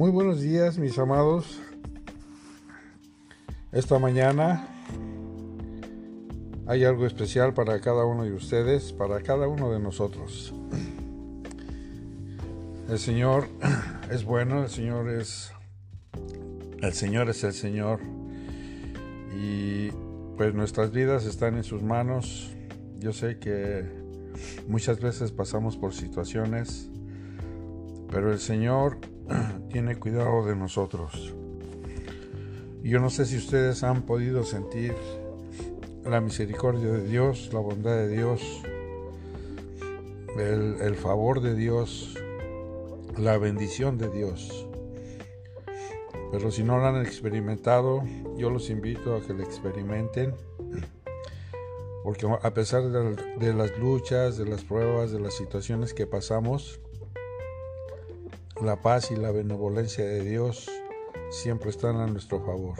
Muy buenos días mis amados. Esta mañana hay algo especial para cada uno de ustedes, para cada uno de nosotros. El Señor es bueno, el Señor es el Señor es el Señor y pues nuestras vidas están en sus manos. Yo sé que muchas veces pasamos por situaciones, pero el Señor tiene cuidado de nosotros. Yo no sé si ustedes han podido sentir la misericordia de Dios, la bondad de Dios, el, favor de Dios, la bendición de Dios. Pero si no lo han experimentado, yo los invito a que lo experimenten. Porque a pesar de, las luchas, de las pruebas, de las situaciones que pasamos, la paz y la benevolencia de Dios siempre están a nuestro favor.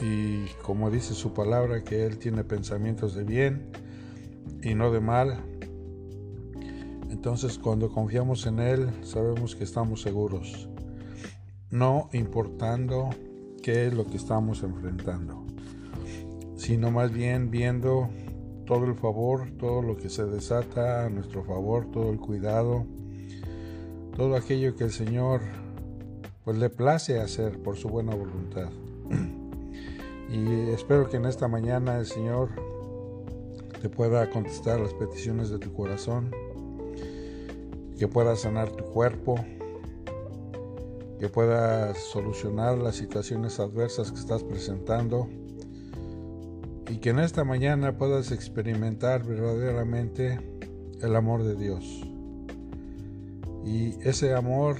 Y como dice su palabra, que Él tiene pensamientos de bien y no de mal. Entonces cuando confiamos en Él, sabemos que estamos seguros, no importando qué es lo que estamos enfrentando, sino más bien viendo todo el favor, todo lo que se desata a nuestro favor, todo el cuidado, todo aquello que el Señor pues le place hacer por su buena voluntad. Y espero que en esta mañana el Señor te pueda contestar las peticiones de tu corazón, que pueda sanar tu cuerpo, que pueda solucionar las situaciones adversas que estás presentando y que en esta mañana puedas experimentar verdaderamente el amor de Dios. Y ese amor,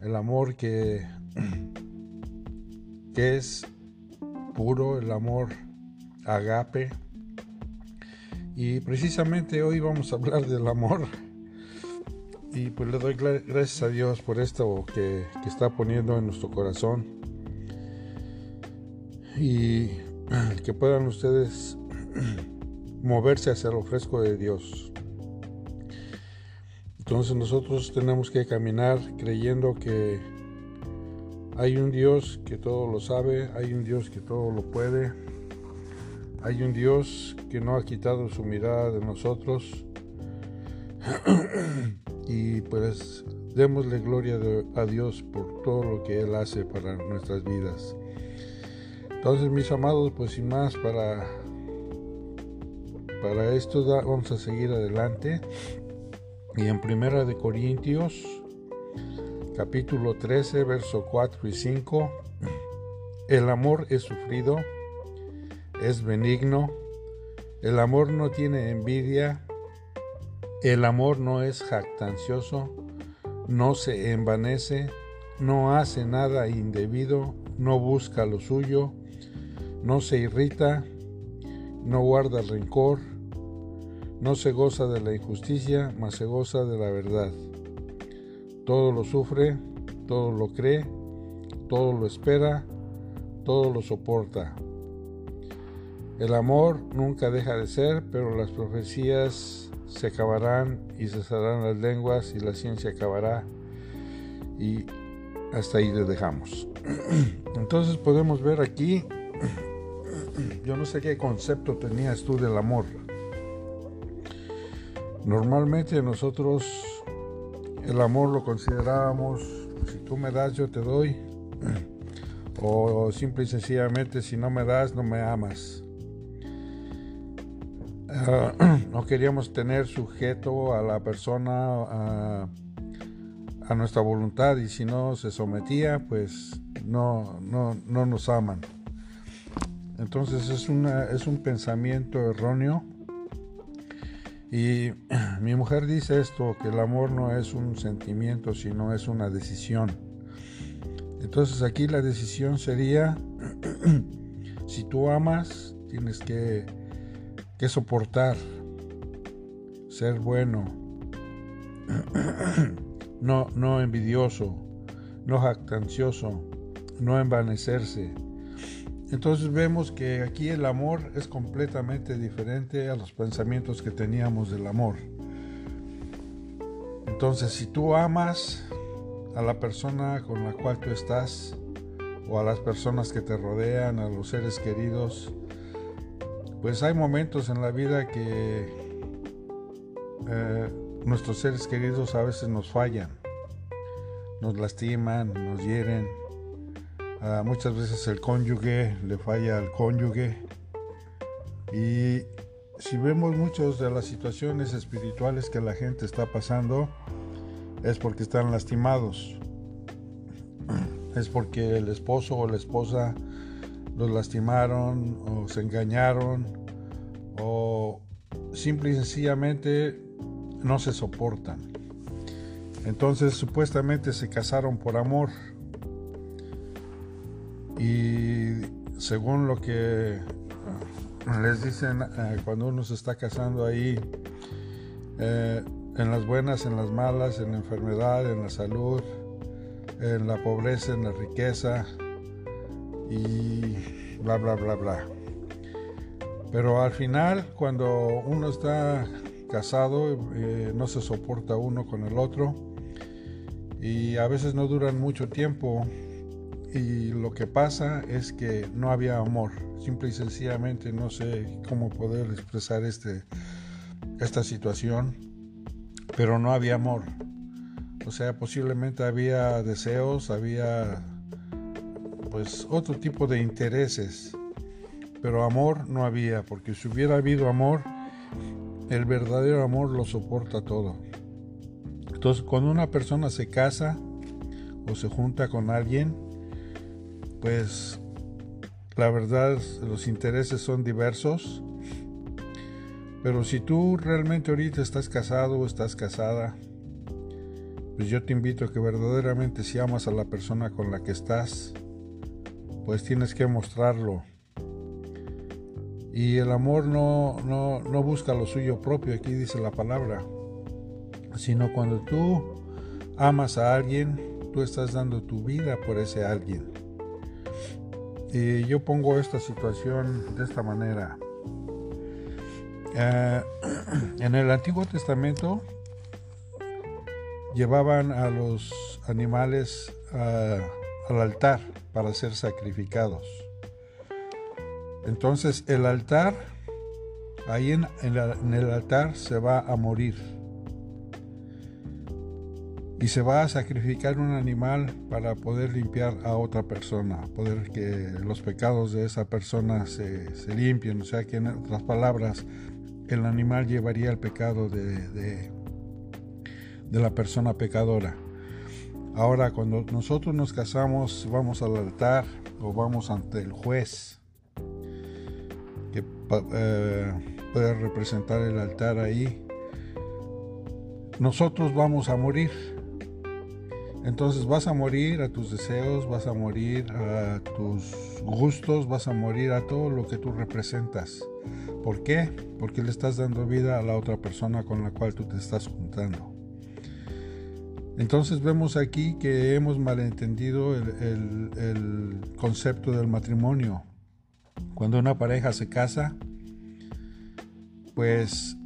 el amor que, que es puro, el amor agape. Y precisamente hoy vamos a hablar del amor. Y pues le doy gracias a Dios por esto que, que está poniendo en nuestro corazón. Y que puedan ustedes moverse hacia lo fresco de Dios. Entonces nosotros tenemos que caminar creyendo que hay un Dios que todo lo sabe, hay un Dios que todo lo puede, hay un Dios que no ha quitado su mirada de nosotros y pues démosle gloria a Dios por todo lo que Él hace para nuestras vidas. Entonces mis amados, pues sin más para, para esto vamos a seguir adelante. Y en Primera de Corintios, capítulo 13, verso 4 y 5, el amor es sufrido, es benigno, el amor no tiene envidia, el amor no es jactancioso, no se envanece, no hace nada indebido, no busca lo suyo, no se irrita, no guarda rencor, no se goza de la injusticia, mas se goza de la verdad. Todo lo sufre, todo lo cree, todo lo espera, todo lo soporta. El amor nunca deja de ser, pero las profecías se acabarán y cesarán las lenguas y la ciencia acabará. Y hasta ahí le dejamos. Entonces podemos ver aquí, yo no sé qué concepto tenías tú del amor. Normalmente nosotros el amor lo considerábamos, si tú me das yo te doy, o simple y sencillamente si no me das no me amas. Ah, no queríamos tener sujeto a la persona a, a, nuestra voluntad y si no se sometía pues no, no, no nos aman. Entonces es, una, es un pensamiento erróneo y mi mujer dice esto, que el amor no es un sentimiento, sino es una decisión. Entonces aquí la decisión sería, si tú amas, tienes que, que soportar, ser bueno, no, no envidioso, no jactancioso, no envanecerse entonces vemos que aquí el amor es completamente diferente a los pensamientos que teníamos del amor. Entonces si tú amas, a la persona con la cual tú estás o a las personas que te rodean, a los seres queridos, pues hay momentos en la vida que eh, nuestros seres queridos a veces nos fallan, nos lastiman, nos hieren. Ah, muchas veces el cónyuge le falla al cónyuge. Y si vemos muchas de las situaciones espirituales que la gente está pasando, es porque están lastimados. Es porque el esposo o la esposa los lastimaron o se engañaron o simple y sencillamente no se soportan. Entonces supuestamente se casaron por amor. Y según lo que les dicen eh, cuando uno se está casando ahí, eh, en las buenas, en las malas, en la enfermedad, en la salud, en la pobreza, en la riqueza y bla, bla, bla, bla. Pero al final, cuando uno está casado, eh, no se soporta uno con el otro y a veces no duran mucho tiempo y lo que pasa es que no había amor. Simple y sencillamente no sé cómo poder expresar este, esta situación, pero no había amor. O sea, posiblemente había deseos, había pues otro tipo de intereses, pero amor no había, porque si hubiera habido amor, el verdadero amor lo soporta todo. Entonces, cuando una persona se casa o se junta con alguien, pues la verdad los intereses son diversos. Pero si tú realmente ahorita estás casado o estás casada, pues yo te invito a que verdaderamente si amas a la persona con la que estás, pues tienes que mostrarlo. Y el amor no, no, no busca lo suyo propio, aquí dice la palabra, sino cuando tú amas a alguien, tú estás dando tu vida por ese alguien. Y yo pongo esta situación de esta manera. Eh, en el Antiguo Testamento llevaban a los animales al altar para ser sacrificados. Entonces el altar, ahí en, el altar se va a morir. Y se va a sacrificar un animal para poder limpiar a otra persona, poder que los pecados de esa persona se, limpien. O sea que en otras palabras, el animal llevaría el pecado de, de la persona pecadora. Ahora, cuando nosotros nos casamos, vamos al altar o vamos ante el juez, que eh, puede representar el altar ahí. Nosotros vamos a morir. Entonces vas a morir a tus deseos, vas a morir a tus gustos, vas a morir a todo lo que tú representas. ¿Por qué? Porque le estás dando vida a la otra persona con la cual tú te estás juntando. Entonces vemos aquí que hemos malentendido el, concepto del matrimonio. Cuando una pareja se casa, pues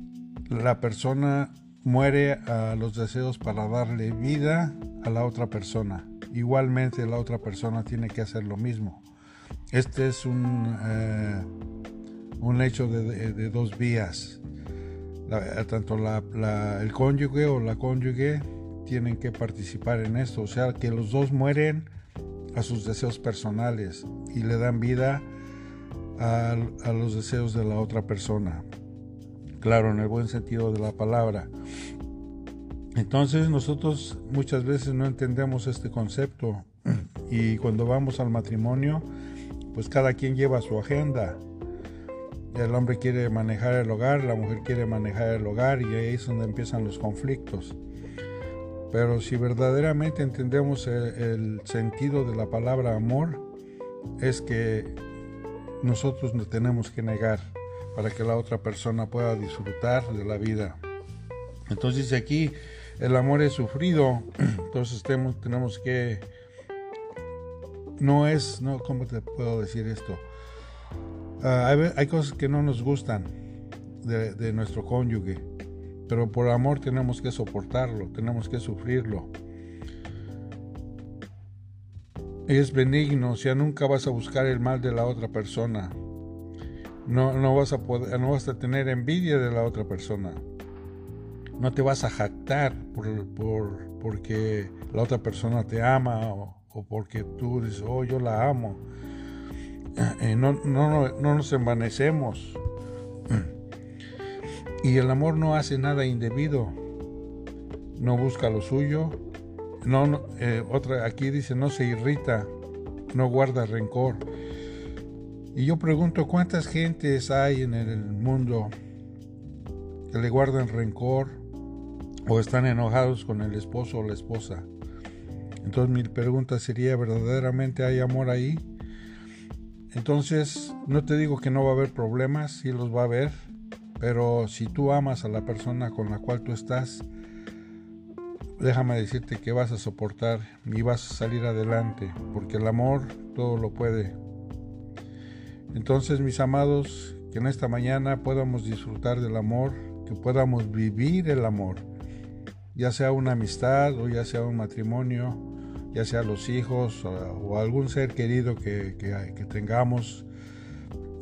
la persona muere a los deseos para darle vida a la otra persona. Igualmente la otra persona tiene que hacer lo mismo. Este es un, eh, un hecho de, dos vías. tanto el cónyuge o la cónyuge tienen que participar en esto, o sea, que los dos mueren a sus deseos personales y le dan vida a, los deseos de la otra persona. Claro, en el buen sentido de la palabra. Entonces nosotros muchas veces no entendemos este concepto y cuando vamos al matrimonio, pues cada quien lleva su agenda. El hombre quiere manejar el hogar, la mujer quiere manejar el hogar y ahí es donde empiezan los conflictos. Pero si verdaderamente entendemos el, sentido de la palabra amor, es que nosotros nos tenemos que negar para que la otra persona pueda disfrutar de la vida. Entonces aquí el amor es sufrido, entonces tenemos, que... No es, no, ¿cómo te puedo decir esto? Ah, hay, cosas que no nos gustan de nuestro cónyuge pero por amor tenemos que soportarlo, tenemos que sufrirlo. es benigno, o sea, nunca vas a buscar el mal de la otra persona. No, no, vas a no vas a tener envidia de la otra persona. No te vas a jactar por, por porque la otra persona te ama o, porque tú dices, oh, yo la amo. Eh, no, no, no nos envanecemos. Y el amor no hace nada indebido. No busca lo suyo. No, eh, otra aquí dice no se irrita, no guarda rencor. Y yo pregunto cuántas gentes hay en el mundo que le guardan rencor o están enojados con el esposo o la esposa. Entonces mi pregunta sería, ¿verdaderamente hay amor ahí? Entonces, no te digo que no va a haber problemas, sí los va a haber, pero si tú amas a la persona con la cual tú estás, déjame decirte que vas a soportar y vas a salir adelante, porque el amor todo lo puede. Entonces, mis amados, que en esta mañana podamos disfrutar del amor, que podamos vivir el amor, ya sea una amistad o ya sea un matrimonio, ya sea los hijos o, algún ser querido que, que tengamos.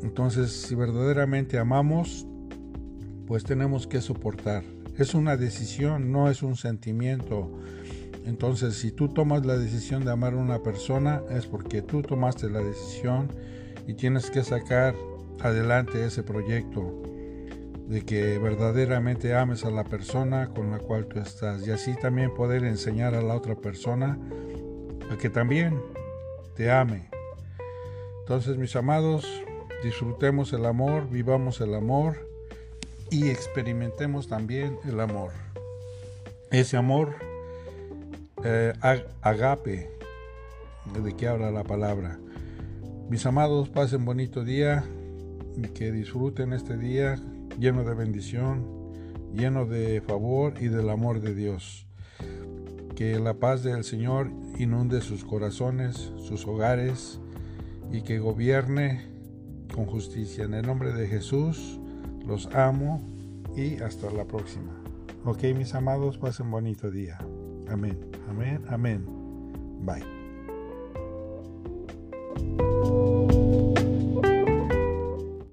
Entonces, si verdaderamente amamos, pues tenemos que soportar. Es una decisión, no es un sentimiento. Entonces, si tú tomas la decisión de amar a una persona, es porque tú tomaste la decisión y tienes que sacar adelante ese proyecto de que verdaderamente ames a la persona con la cual tú estás y así también poder enseñar a la otra persona a que también te ame. Entonces, mis amados, disfrutemos el amor, vivamos el amor y experimentemos también el amor. Ese amor eh, agape, de que habla la palabra. Mis amados, pasen bonito día y que disfruten este día lleno de bendición, lleno de favor y del amor de Dios. Que la paz del Señor inunde sus corazones, sus hogares y que gobierne con justicia. En el nombre de Jesús, los amo y hasta la próxima. Ok, mis amados, pasen bonito día. Amén, amén, amén. Bye.